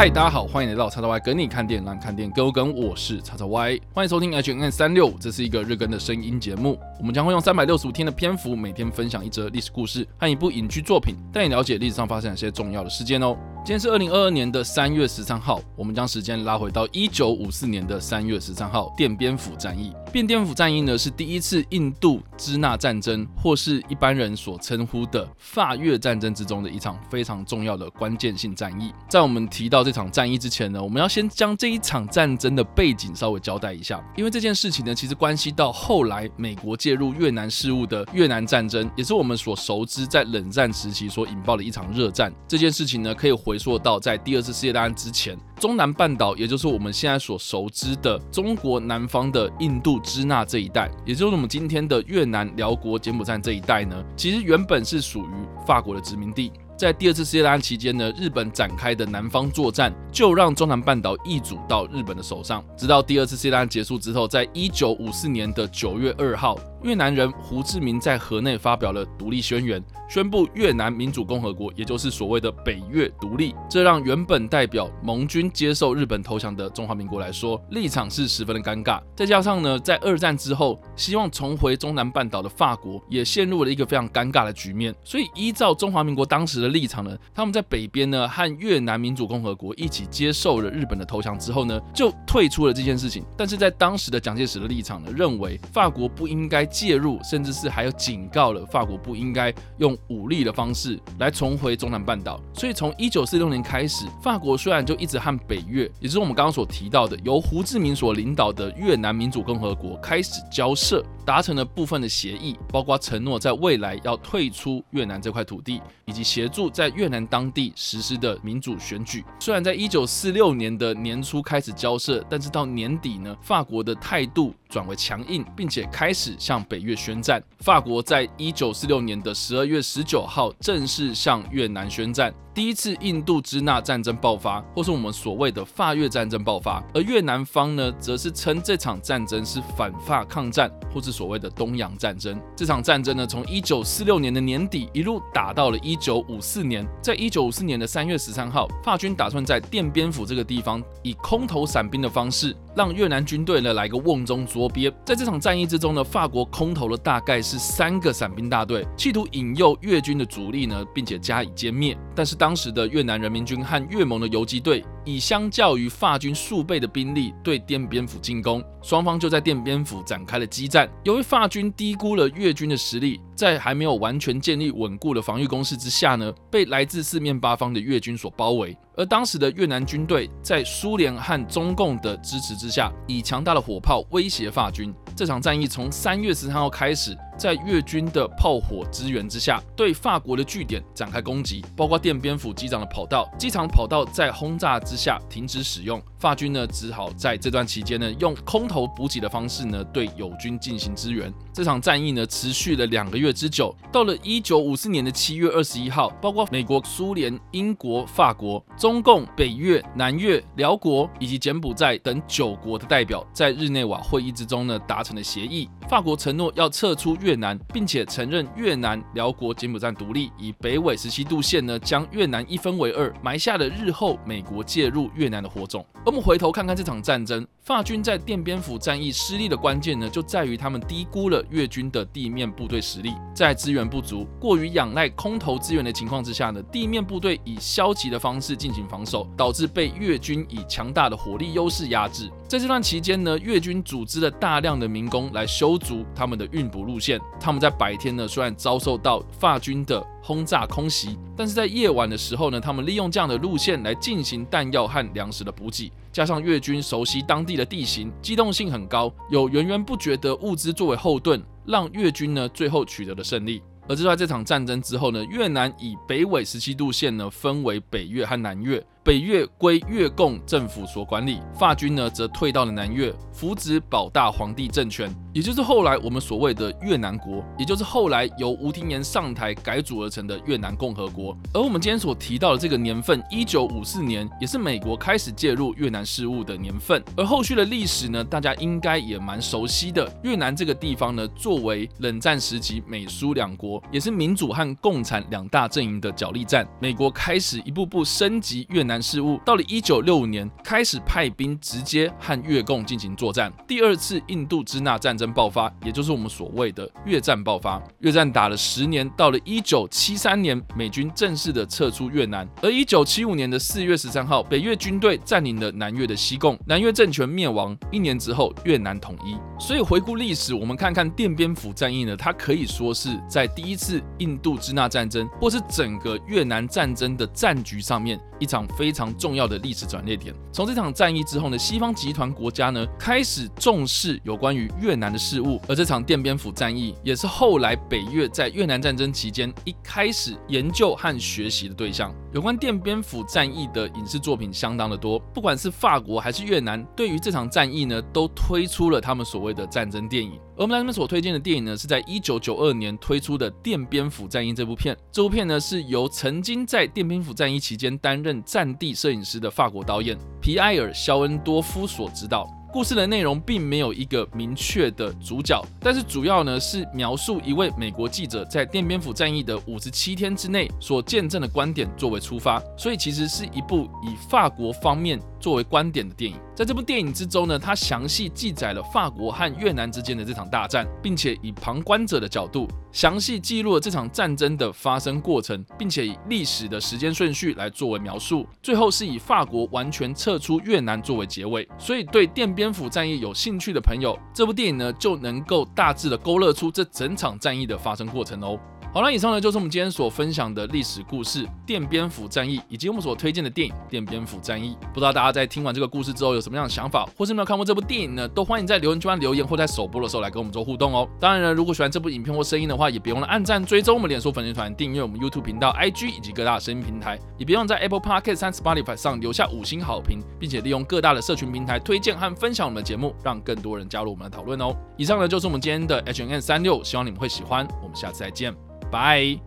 嗨，大家好，欢迎来到叉叉 Y 跟你看电影，让看电影更。我是叉叉 Y，欢迎收听 H N N 三六五，这是一个日更的声音节目。我们将会用三百六十五天的篇幅，每天分享一则历史故事和一部影剧作品，带你了解历史上发生哪些重要的事件哦。今天是二零二二年的三月十三号，我们将时间拉回到一九五四年的三月十三号，奠边府战役。奠边府战役呢，是第一次印度支那战争，或是一般人所称呼的法越战争之中的一场非常重要的关键性战役。在我们提到这场战役之前呢，我们要先将这一场战争的背景稍微交代一下，因为这件事情呢，其实关系到后来美国介入越南事务的越南战争，也是我们所熟知在冷战时期所引爆的一场热战。这件事情呢，可以回回溯到在第二次世界大战之前，中南半岛，也就是我们现在所熟知的中国南方的印度支那这一带，也就是我们今天的越南、寮国、柬埔寨这一带呢，其实原本是属于法国的殖民地。在第二次世界大战期间呢，日本展开的南方作战，就让中南半岛易主到日本的手上。直到第二次世界大战结束之后，在一九五四年的九月二号。越南人胡志明在河内发表了独立宣言，宣布越南民主共和国，也就是所谓的北越独立。这让原本代表盟军接受日本投降的中华民国来说，立场是十分的尴尬。再加上呢，在二战之后，希望重回中南半岛的法国也陷入了一个非常尴尬的局面。所以，依照中华民国当时的立场呢，他们在北边呢和越南民主共和国一起接受了日本的投降之后呢，就退出了这件事情。但是在当时的蒋介石的立场呢，认为法国不应该。介入，甚至是还有警告了法国不应该用武力的方式来重回中南半岛。所以从一九四六年开始，法国虽然就一直和北越，也就是我们刚刚所提到的由胡志明所领导的越南民主共和国开始交涉，达成了部分的协议，包括承诺在未来要退出越南这块土地，以及协助在越南当地实施的民主选举。虽然在一九四六年的年初开始交涉，但是到年底呢，法国的态度转为强硬，并且开始向北越宣战。法国在一九四六年的十二月十九号正式向越南宣战。第一次印度支那战争爆发，或是我们所谓的法越战争爆发，而越南方呢，则是称这场战争是反法抗战，或是所谓的东洋战争。这场战争呢，从一九四六年的年底一路打到了一九五四年。在一九五四年的三月十三号，法军打算在奠边府这个地方以空投伞兵的方式，让越南军队呢来个瓮中捉鳖。在这场战役之中呢，法国空投了大概是三个伞兵大队，企图引诱越军的主力呢，并且加以歼灭。但是当时的越南人民军和越盟的游击队，以相较于法军数倍的兵力对奠边府进攻，双方就在奠边府展开了激战。由于法军低估了越军的实力，在还没有完全建立稳固的防御工事之下呢，被来自四面八方的越军所包围。而当时的越南军队在苏联和中共的支持之下，以强大的火炮威胁法军。这场战役从三月十三号开始，在越军的炮火支援之下，对法国的据点展开攻击，包括奠边府机场的跑道。机场跑道在轰炸之下停止使用，法军呢只好在这段期间呢用空投补给的方式呢对友军进行支援。这场战役呢持续了两个月之久。到了一九五四年的七月二十一号，包括美国、苏联、英国、法国、中共、北越、南越、寮国以及柬埔寨等九国的代表在日内瓦会议之中呢达成了协议，法国承诺要撤出越南，并且承认越南、辽国、柬埔寨独立，以北纬十七度线呢将越南一分为二，埋下了日后美国介入越南的火种。而我们回头看看这场战争，法军在奠边府战役失利的关键呢，就在于他们低估了越军的地面部队实力，在资源不足、过于仰赖空投资源的情况之下呢，地面部队以消极的方式进行防守，导致被越军以强大的火力优势压制。在这段期间呢，越军组织了大量的民工来修筑他们的运补路线。他们在白天呢，虽然遭受到法军的轰炸空袭，但是在夜晚的时候呢，他们利用这样的路线来进行弹药和粮食的补给。加上越军熟悉当地的地形，机动性很高，有源源不绝的物资作为后盾，让越军呢最后取得了胜利。而就在这场战争之后呢，越南以北纬十七度线呢分为北越和南越。北越归越共政府所管理，法军呢则退到了南越，扶植保大皇帝政权，也就是后来我们所谓的越南国，也就是后来由吴廷琰上台改组而成的越南共和国。而我们今天所提到的这个年份，一九五四年，也是美国开始介入越南事务的年份。而后续的历史呢，大家应该也蛮熟悉的。越南这个地方呢，作为冷战时期美苏两国，也是民主和共产两大阵营的角力战。美国开始一步步升级越南。南事务，到了一九六五年开始派兵直接和越共进行作战。第二次印度支那战争爆发，也就是我们所谓的越战爆发。越战打了十年，到了一九七三年，美军正式的撤出越南。而一九七五年的四月十三号，北越军队占领了南越的西贡，南越政权灭亡。一年之后，越南统一。所以回顾历史，我们看看奠边府战役呢，它可以说是在第一次印度支那战争，或是整个越南战争的战局上面一场非常重要的历史转捩点。从这场战役之后呢，西方集团国家呢开始重视有关于越南的事务，而这场奠边府战役也是后来北越在越南战争期间一开始研究和学习的对象。有关奠边府战役的影视作品相当的多，不管是法国还是越南，对于这场战役呢，都推出了他们所谓的战争电影。而我们来这边所推荐的电影呢，是在一九九二年推出的《奠边府战役》这部片。这部片呢，是由曾经在奠边府战役期间担任战地摄影师的法国导演皮埃尔·肖恩多夫所执导。故事的内容并没有一个明确的主角，但是主要呢是描述一位美国记者在奠边府战役的五十七天之内所见证的观点作为出发，所以其实是一部以法国方面作为观点的电影。在这部电影之中呢，它详细记载了法国和越南之间的这场大战，并且以旁观者的角度详细记录了这场战争的发生过程，并且以历史的时间顺序来作为描述。最后是以法国完全撤出越南作为结尾。所以对奠边边府战役有兴趣的朋友，这部电影呢就能够大致的勾勒出这整场战役的发生过程哦。好了，以上呢就是我们今天所分享的历史故事——电蝙蝠战役，以及我们所推荐的电影《电蝙蝠战役》。不知道大家在听完这个故事之后有什么样的想法，或是没有看过这部电影呢？都欢迎在留言区留言，或在首播的时候来跟我们做互动哦。当然呢，如果喜欢这部影片或声音的话，也别忘了按赞、追踪我们脸书粉丝团、订阅我们 YouTube 频道、IG 以及各大声音平台，也别忘在 Apple Podcast 和 Spotify 上留下五星好评，并且利用各大的社群平台推荐和分享我们的节目，让更多人加入我们的讨论哦。以上呢就是我们今天的 H&M 365，希望你们会喜欢。我们下次再见，Bye.